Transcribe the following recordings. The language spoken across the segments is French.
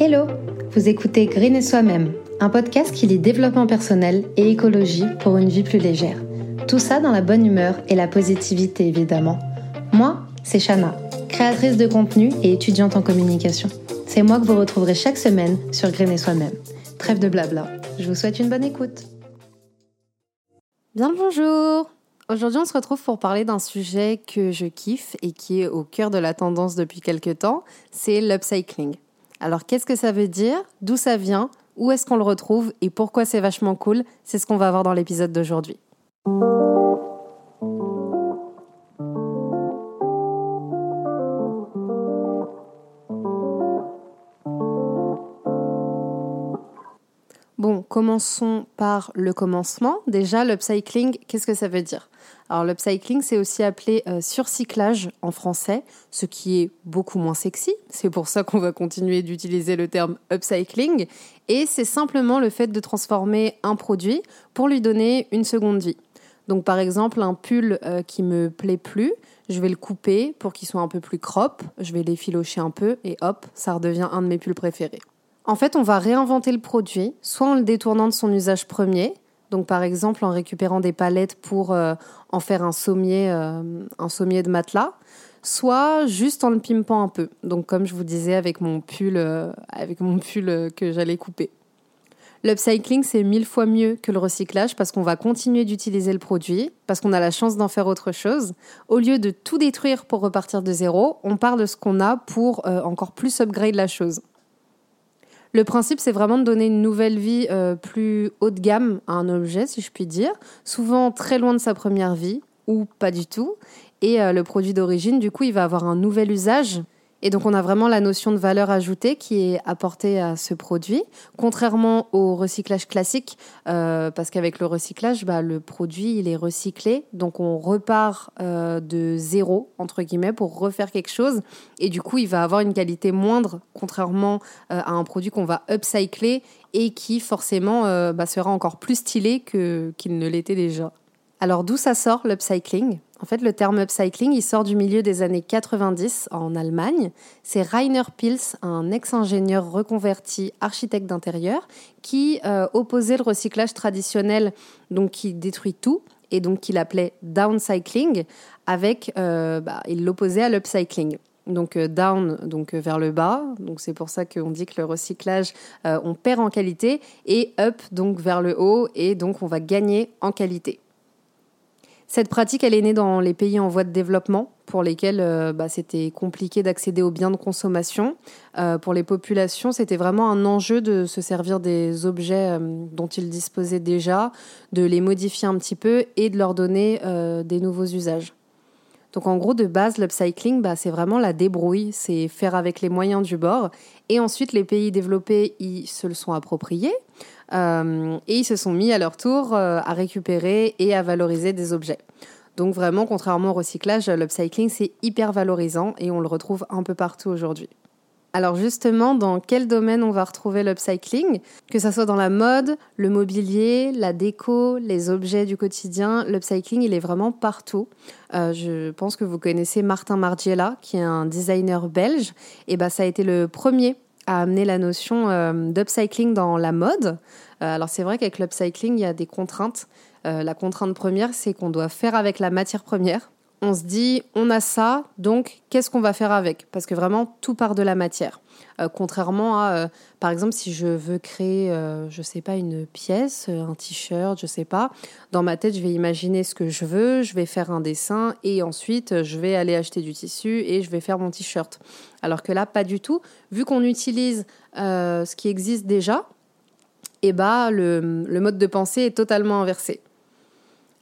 Hello Vous écoutez Green et Soi-même, un podcast qui lit développement personnel et écologie pour une vie plus légère. Tout ça dans la bonne humeur et la positivité évidemment. Moi, c'est Shana, créatrice de contenu et étudiante en communication. C'est moi que vous retrouverez chaque semaine sur Green et Soi-même. Trêve de blabla, je vous souhaite une bonne écoute. Bien le bonjour Aujourd'hui, on se retrouve pour parler d'un sujet que je kiffe et qui est au cœur de la tendance depuis quelques temps, c'est l'upcycling. Alors, qu'est-ce que ça veut dire? D'où ça vient? Où est-ce qu'on le retrouve? Et pourquoi c'est vachement cool? C'est ce qu'on va voir dans l'épisode d'aujourd'hui. Commençons par le commencement. Déjà, l'upcycling, qu'est-ce que ça veut dire? Alors, l'upcycling, c'est aussi appelé euh, surcyclage en français, ce qui est beaucoup moins sexy. C'est pour ça qu'on va continuer d'utiliser le terme upcycling. Et c'est simplement le fait de transformer un produit pour lui donner une seconde vie. Donc, par exemple, un pull euh, qui me plaît plus, je vais le couper pour qu'il soit un peu plus crop, je vais l'effilocher un peu et hop, ça redevient un de mes pulls préférés. En fait, on va réinventer le produit, soit en le détournant de son usage premier, donc par exemple en récupérant des palettes pour euh, en faire un sommier, euh, un sommier de matelas, soit juste en le pimpant un peu. Donc comme je vous disais avec mon pull, euh, avec mon pull que j'allais couper. L'upcycling, c'est mille fois mieux que le recyclage parce qu'on va continuer d'utiliser le produit, parce qu'on a la chance d'en faire autre chose. Au lieu de tout détruire pour repartir de zéro, on part de ce qu'on a pour encore plus upgrade la chose. Le principe, c'est vraiment de donner une nouvelle vie euh, plus haut de gamme à un objet, si je puis dire, souvent très loin de sa première vie, ou pas du tout. Et euh, le produit d'origine, du coup, il va avoir un nouvel usage et donc on a vraiment la notion de valeur ajoutée qui est apportée à ce produit, contrairement au recyclage classique, euh, parce qu'avec le recyclage, bah, le produit il est recyclé, donc on repart euh, de zéro entre guillemets pour refaire quelque chose, et du coup il va avoir une qualité moindre, contrairement euh, à un produit qu'on va upcycler et qui forcément bah, sera encore plus stylé qu'il ne l'était déjà. Alors d'où ça sort l'upcycling? En fait, le terme upcycling, il sort du milieu des années 90 en Allemagne. C'est Rainer Pils, un ex-ingénieur reconverti architecte d'intérieur, qui euh, opposait le recyclage traditionnel, donc qui détruit tout, et donc qu'il appelait downcycling, avec, euh, bah, il l'opposait à l'upcycling. Donc euh, down donc vers le bas. Donc c'est pour ça qu'on dit que le recyclage on perd en qualité et up donc vers le haut et donc on va gagner en qualité cette pratique, elle est née dans les pays en voie de développement, pour lesquels euh, bah, c'était compliqué d'accéder aux biens de consommation. Euh, pour les populations, c'était vraiment un enjeu de se servir des objets euh, dont ils disposaient déjà, de les modifier un petit peu et de leur donner des nouveaux usages. Donc en gros, de base, l'upcycling, bah, c'est vraiment la débrouille, c'est faire avec les moyens du bord. Et ensuite, les pays développés, ils se le sont appropriés. Euh, et ils se sont mis à leur tour euh, à récupérer et à valoriser des objets. Donc vraiment, contrairement au recyclage, l'upcycling, c'est hyper valorisant et on le retrouve un peu partout aujourd'hui. Alors justement, dans quel domaine on va retrouver l'upcycling? Que ce soit dans la mode, le mobilier, la déco, les objets du quotidien, l'upcycling, il est vraiment partout. Euh, je pense que vous connaissez Martin Margiela, qui est un designer belge. Et bah, ça a été le premier à amener la notion euh, d'upcycling dans la mode. Euh, alors c'est vrai qu'avec l'upcycling, il y a des contraintes. La contrainte première, c'est qu'on doit faire avec la matière première. On se dit, on a ça, donc qu'est-ce qu'on va faire avec? Parce que vraiment, tout part de la matière. Euh, contrairement à, euh, par exemple, si je veux créer, euh, je sais pas, une pièce, un t-shirt, je sais pas, dans ma tête, je vais imaginer ce que je veux, je vais faire un dessin et ensuite, je vais aller acheter du tissu et je vais faire mon t-shirt. Alors que là, pas du tout. Vu qu'on utilise ce qui existe déjà, eh bah, le mode de pensée est totalement inversé.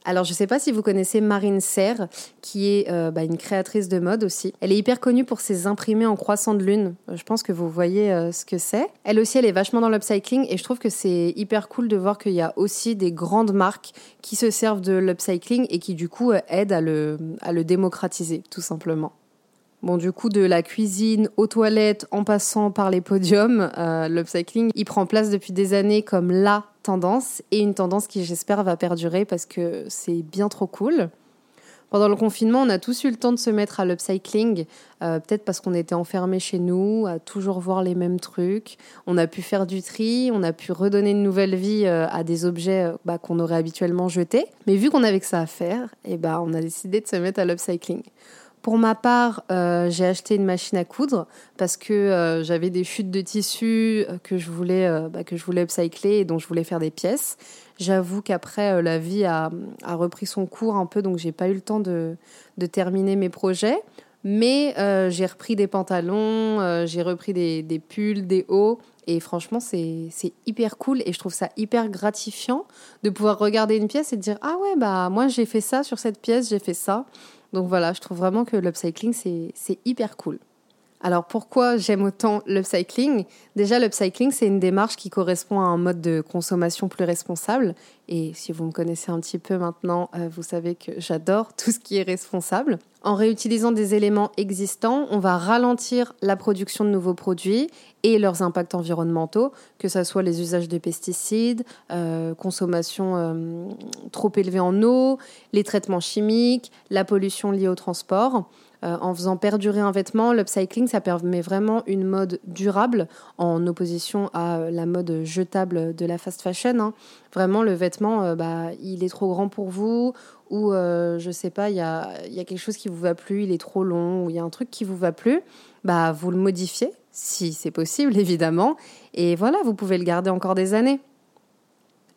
Alors, je ne sais pas si vous connaissez Marine Serre, qui est euh, bah, une créatrice de mode aussi. Elle est hyper connue pour ses imprimés en croissant de lune. Je pense que vous voyez euh, ce que c'est. Elle aussi, elle est vachement dans l'upcycling et je trouve que c'est hyper cool de voir qu'il y a aussi des grandes marques qui se servent de l'upcycling et qui du coup euh, aident à le, démocratiser, tout simplement. Bon, du coup, de la cuisine aux toilettes en passant par les podiums, l'upcycling, il prend place depuis des années comme la et une tendance qui, j'espère, va perdurer parce que c'est bien trop cool. Pendant le confinement, on a tous eu le temps de se mettre à l'upcycling, euh, peut-être parce qu'on était enfermés chez nous, à toujours voir les mêmes trucs. On a pu faire du tri, on a pu redonner une nouvelle vie euh, à des objets euh, bah, qu'on aurait habituellement jetés. Mais vu qu'on avait que ça à faire, et eh bah, on a décidé de se mettre à l'upcycling. Pour ma part, euh, j'ai acheté une machine à coudre parce que euh, j'avais des chutes de tissu euh, que je voulais bah, que je voulais upcycler et dont je voulais faire des pièces. J'avoue qu'après la vie a, a, repris son cours un peu, donc j'ai pas eu le temps de, de terminer mes projets. Mais j'ai repris des pantalons, j'ai repris des, des, pulls, des hauts. Et franchement, c'est hyper cool et je trouve ça hyper gratifiant de pouvoir regarder une pièce et de dire Ah ouais, bah moi j'ai fait ça sur cette pièce, j'ai fait ça. Donc voilà, je trouve vraiment que l'upcycling, c'est hyper cool. Alors pourquoi j'aime autant l'upcycling? Déjà, l'upcycling, c'est une démarche qui correspond à un mode de consommation plus responsable. Et si vous me connaissez un petit peu maintenant, euh, vous savez que j'adore tout ce qui est responsable. En réutilisant des éléments existants, on va ralentir la production de nouveaux produits et leurs impacts environnementaux, que ce soit les usages de pesticides, euh, consommation euh, trop élevée en eau, les traitements chimiques, la pollution liée au transport. En faisant perdurer un vêtement, l'upcycling, ça permet vraiment une mode durable en opposition à la mode jetable de la fast fashion. Hein. Vraiment, le vêtement, euh, bah, il est trop grand pour vous, ou euh, je sais pas, il y a, quelque chose qui vous va plus, il est trop long, ou il y a un truc qui vous va plus, bah, vous le modifiez, si c'est possible, évidemment, et voilà, vous pouvez le garder encore des années.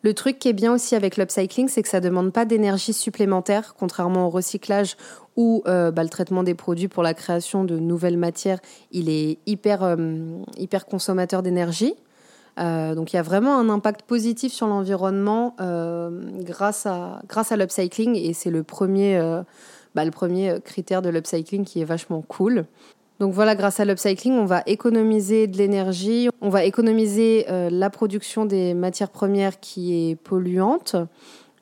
Le truc qui est bien aussi avec l'upcycling, c'est que ça ne demande pas d'énergie supplémentaire, contrairement au recyclage où euh, bah, le traitement des produits pour la création de nouvelles matières, il est hyper, euh, hyper consommateur d'énergie. Euh, donc il y a vraiment un impact positif sur l'environnement grâce à, grâce à l'upcycling et c'est le premier, bah, le premier critère de l'upcycling qui est vachement cool. Donc voilà, grâce à l'upcycling, on va économiser de l'énergie, on va économiser la production des matières premières qui est polluante.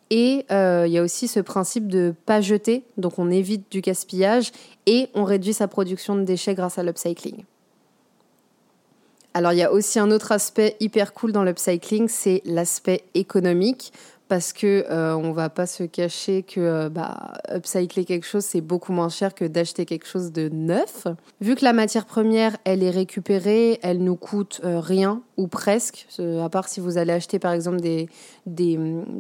Et euh, il y a aussi ce principe de pas jeter, donc on évite du gaspillage et on réduit sa production de déchets grâce à l'upcycling. Alors il y a aussi un autre aspect hyper cool dans l'upcycling, c'est l'aspect économique parce que euh, on va pas se cacher que euh, bah, upcycler quelque chose c'est beaucoup moins cher que d'acheter quelque chose de neuf. Vu que la matière première elle est récupérée, elle nous coûte euh, rien ou presque, à part si vous allez acheter par exemple des, des,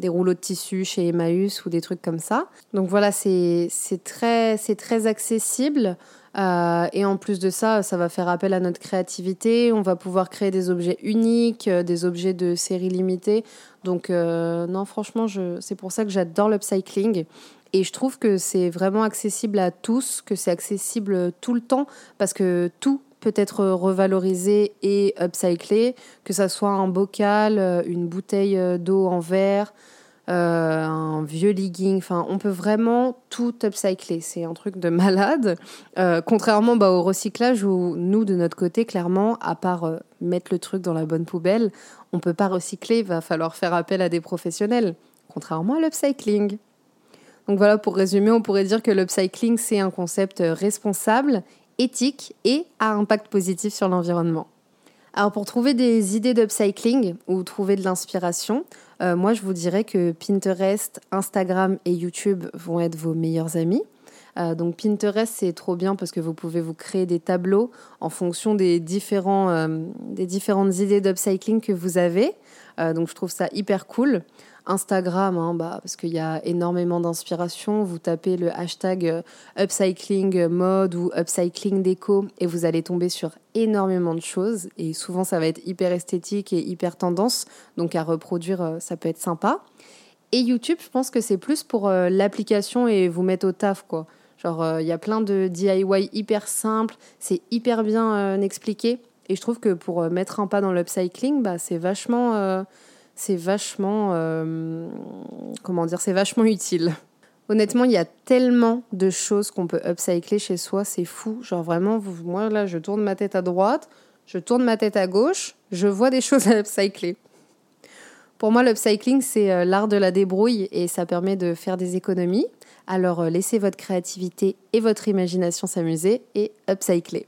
rouleaux de tissu chez Emmaüs ou des trucs comme ça. Donc voilà, c'est très, très accessible. Euh, et en plus de ça, ça va faire appel à notre créativité. On va pouvoir créer des objets uniques, euh, des objets de série limitée. Donc euh, non, franchement, c'est pour ça que j'adore l'upcycling. Et je trouve que c'est vraiment accessible à tous, que c'est accessible tout le temps, parce que tout peut être revalorisé et upcyclé, que ça soit un bocal, une bouteille d'eau en verre, euh, un vieux legging. Enfin, on peut vraiment tout upcycler. C'est un truc de malade. Euh, contrairement bah, au recyclage où nous, de notre côté, clairement, à part euh, mettre le truc dans la bonne poubelle, on peut pas recycler. Il va falloir faire appel à des professionnels. Contrairement à l'upcycling. Donc voilà, pour résumer, on pourrait dire que l'upcycling, c'est un concept responsable, éthique et à impact positif sur l'environnement. Alors pour trouver des idées d'upcycling ou trouver de l'inspiration, euh, moi je vous dirais que Pinterest, Instagram et YouTube vont être vos meilleurs amis. Euh, donc Pinterest c'est trop bien parce que vous pouvez vous créer des tableaux en fonction des, différents, euh, des différentes idées d'upcycling que vous avez. donc je trouve ça hyper cool. Instagram, hein, bah, parce qu'il y a énormément d'inspiration. Vous tapez le hashtag euh, upcycling mode ou upcycling déco et vous allez tomber sur énormément de choses. Et souvent, ça va être hyper esthétique et hyper tendance. Donc à reproduire, euh, ça peut être sympa. Et YouTube, je pense que c'est plus pour euh, l'application et vous mettre au taf, quoi. Genre, il y a plein de DIY hyper simples, c'est hyper bien expliqué. Et je trouve que pour mettre un pas dans l'upcycling, bah, c'est vachement c'est vachement, euh, comment dire, c'est vachement utile. Honnêtement, il y a tellement de choses qu'on peut upcycler chez soi, c'est fou. Genre vraiment, moi là, je tourne ma tête à droite, je tourne ma tête à gauche, je vois des choses à upcycler. Pour moi, l'upcycling, c'est euh, l'art de la débrouille et ça permet de faire des économies. Alors euh, laissez votre créativité et votre imagination s'amuser et upcycler.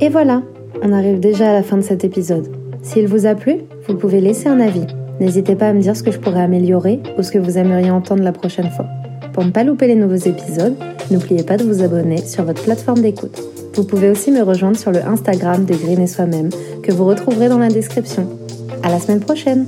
Et voilà, on arrive déjà à la fin de cet épisode. S'il vous a plu, vous pouvez laisser un avis. N'hésitez pas à me dire ce que je pourrais améliorer ou ce que vous aimeriez entendre la prochaine fois. Pour ne pas louper les nouveaux épisodes, n'oubliez pas de vous abonner sur votre plateforme d'écoute. Vous pouvez aussi me rejoindre sur le Instagram de Green et Soi-même que vous retrouverez dans la description. À la semaine prochaine!